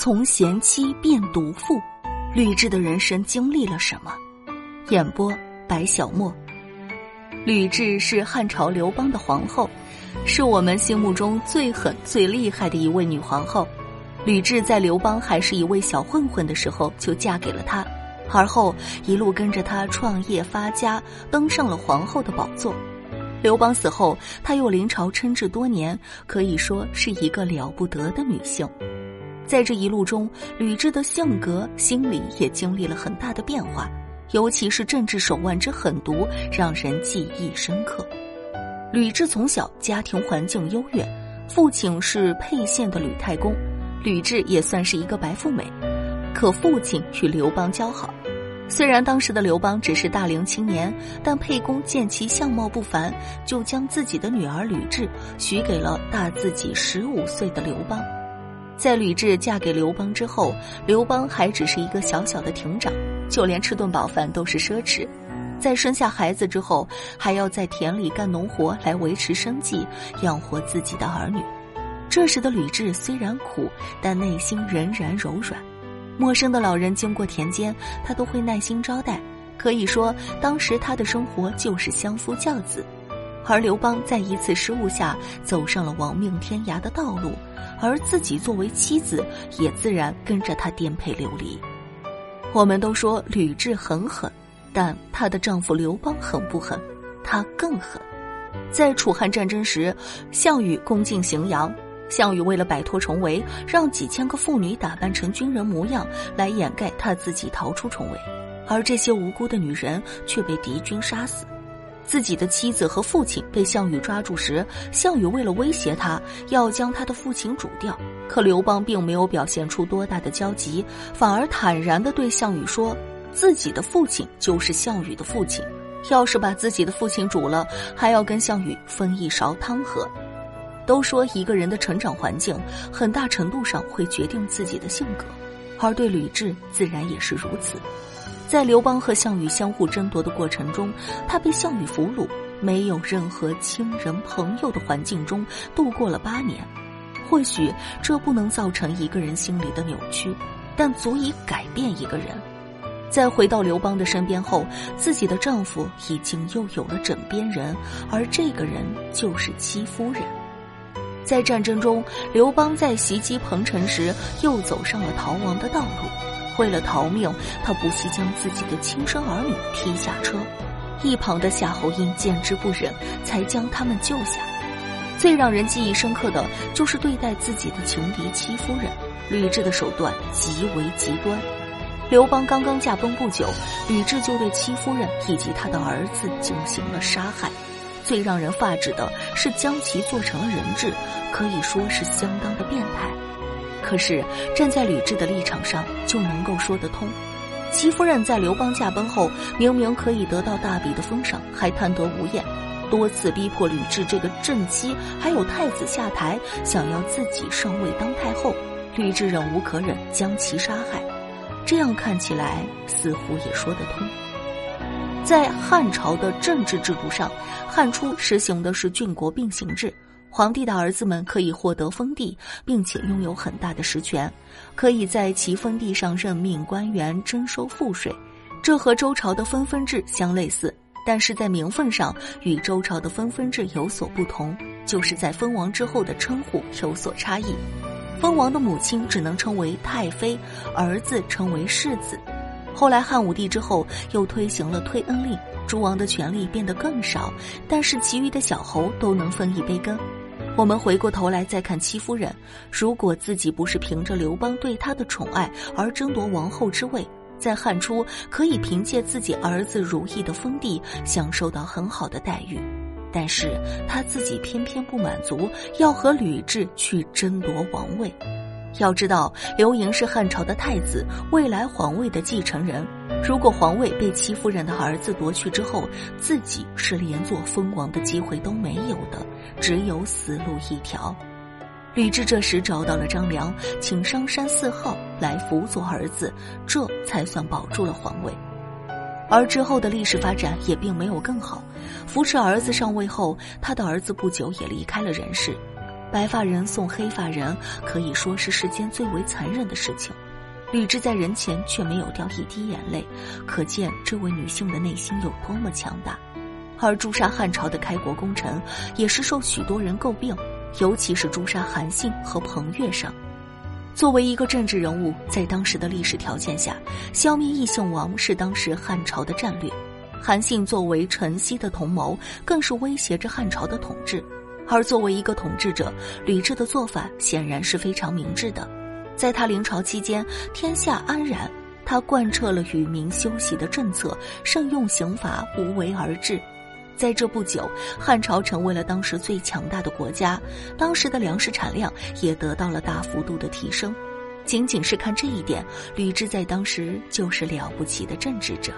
从贤妻变毒妇，吕雉的人生经历了什么？演播：白小沫。吕雉是汉朝刘邦的皇后，是我们心目中最狠、最厉害的一位女皇后。吕雉在刘邦还是一位小混混的时候就嫁给了他，而后一路跟着他创业发家，登上了皇后的宝座。刘邦死后，她又临朝称制多年，可以说是一个了不得的女性。在这一路中，吕雉的性格、心理也经历了很大的变化，尤其是政治手腕之狠毒，让人记忆深刻。吕雉从小家庭环境优越，父亲是沛县的吕太公，吕雉也算是一个白富美，可父亲与刘邦交好。虽然当时的刘邦只是大龄青年，但沛公见其相貌不凡，就将自己的女儿吕雉许给了大自己十五岁的刘邦。在吕雉嫁给刘邦之后，刘邦还只是一个小小的亭长，就连吃顿饱饭都是奢侈。在生下孩子之后，还要在田里干农活来维持生计，养活自己的儿女。这时的吕雉虽然苦，但内心仍然柔软。陌生的老人经过田间，她都会耐心招待。可以说，当时她的生活就是相夫教子。而刘邦在一次失误下走上了亡命天涯的道路，而自己作为妻子也自然跟着他颠沛流离。我们都说吕雉很狠，但她的丈夫刘邦狠不狠？他更狠。在楚汉战争时，项羽攻进荥阳，项羽为了摆脱重围，让几千个妇女打扮成军人模样来掩盖他自己逃出重围，而这些无辜的女人却被敌军杀死。自己的妻子和父亲被项羽抓住时，项羽为了威胁他，要将他的父亲煮掉。可刘邦并没有表现出多大的焦急，反而坦然地对项羽说：“自己的父亲就是项羽的父亲，要是把自己的父亲煮了，还要跟项羽分一勺汤喝。”都说一个人的成长环境，很大程度上会决定自己的性格，而对吕雉自然也是如此。在刘邦和项羽相互争夺的过程中，他被项羽俘虏，没有任何亲人朋友的环境中度过了八年。或许这不能造成一个人心里的扭曲，但足以改变一个人。在回到刘邦的身边后，自己的丈夫已经又有了枕边人，而这个人就是戚夫人。在战争中，刘邦在袭击彭城时，又走上了逃亡的道路。为了逃命，他不惜将自己的亲生儿女踢下车，一旁的夏侯婴见之不忍，才将他们救下。最让人记忆深刻的就是对待自己的情敌戚夫人，吕雉的手段极为极端。刘邦刚刚驾崩不久，吕雉就对戚夫人以及他的儿子进行了杀害。最让人发指的是将其做成了人质，可以说是相当的变态。可是站在吕雉的立场上，就能够说得通。戚夫人在刘邦驾崩后，明明可以得到大笔的封赏，还贪得无厌，多次逼迫吕雉这个正妻还有太子下台，想要自己上位当太后。吕雉忍无可忍，将其杀害。这样看起来，似乎也说得通。在汉朝的政治制度上，汉初实行的是郡国并行制。皇帝的儿子们可以获得封地，并且拥有很大的实权，可以在其封地上任命官员、征收赋税。这和周朝的分封制相类似，但是在名分上与周朝的分封制有所不同，就是在封王之后的称呼有所差异。封王的母亲只能称为太妃，儿子称为世子。后来汉武帝之后又推行了推恩令，诸王的权力变得更少，但是其余的小侯都能分一杯羹。我们回过头来再看戚夫人，如果自己不是凭着刘邦对她的宠爱而争夺王后之位，在汉初可以凭借自己儿子如意的封地享受到很好的待遇，但是她自己偏偏不满足，要和吕雉去争夺王位。要知道，刘盈是汉朝的太子，未来皇位的继承人。如果皇位被戚夫人的儿子夺去之后，自己是连做封王的机会都没有的，只有死路一条。吕雉这时找到了张良，请商山四号来辅佐儿子，这才算保住了皇位。而之后的历史发展也并没有更好。扶持儿子上位后，他的儿子不久也离开了人世。白发人送黑发人，可以说是世间最为残忍的事情。吕雉在人前却没有掉一滴眼泪，可见这位女性的内心有多么强大。而诛杀汉朝的开国功臣，也是受许多人诟病，尤其是诛杀韩信和彭越上。作为一个政治人物，在当时的历史条件下，消灭异姓王是当时汉朝的战略。韩信作为陈豨的同谋，更是威胁着汉朝的统治。而作为一个统治者，吕雉的做法显然是非常明智的。在他临朝期间，天下安然，他贯彻了与民休息的政策，慎用刑罚，无为而治。在这不久，汉朝成为了当时最强大的国家，当时的粮食产量也得到了大幅度的提升。仅仅是看这一点，吕雉在当时就是了不起的政治者。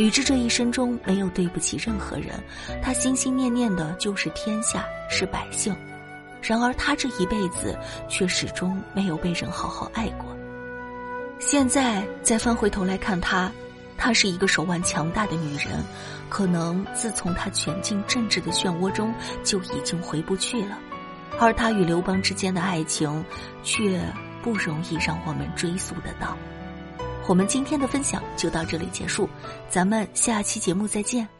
吕雉这一生中没有对不起任何人，她心心念念的就是天下，是百姓。然而她这一辈子却始终没有被人好好爱过。现在再翻回头来看她，她是一个手腕强大的女人，可能自从她卷进政治的漩涡中就已经回不去了。而她与刘邦之间的爱情，却不容易让我们追溯得到。我们今天的分享就到这里结束，咱们下期节目再见。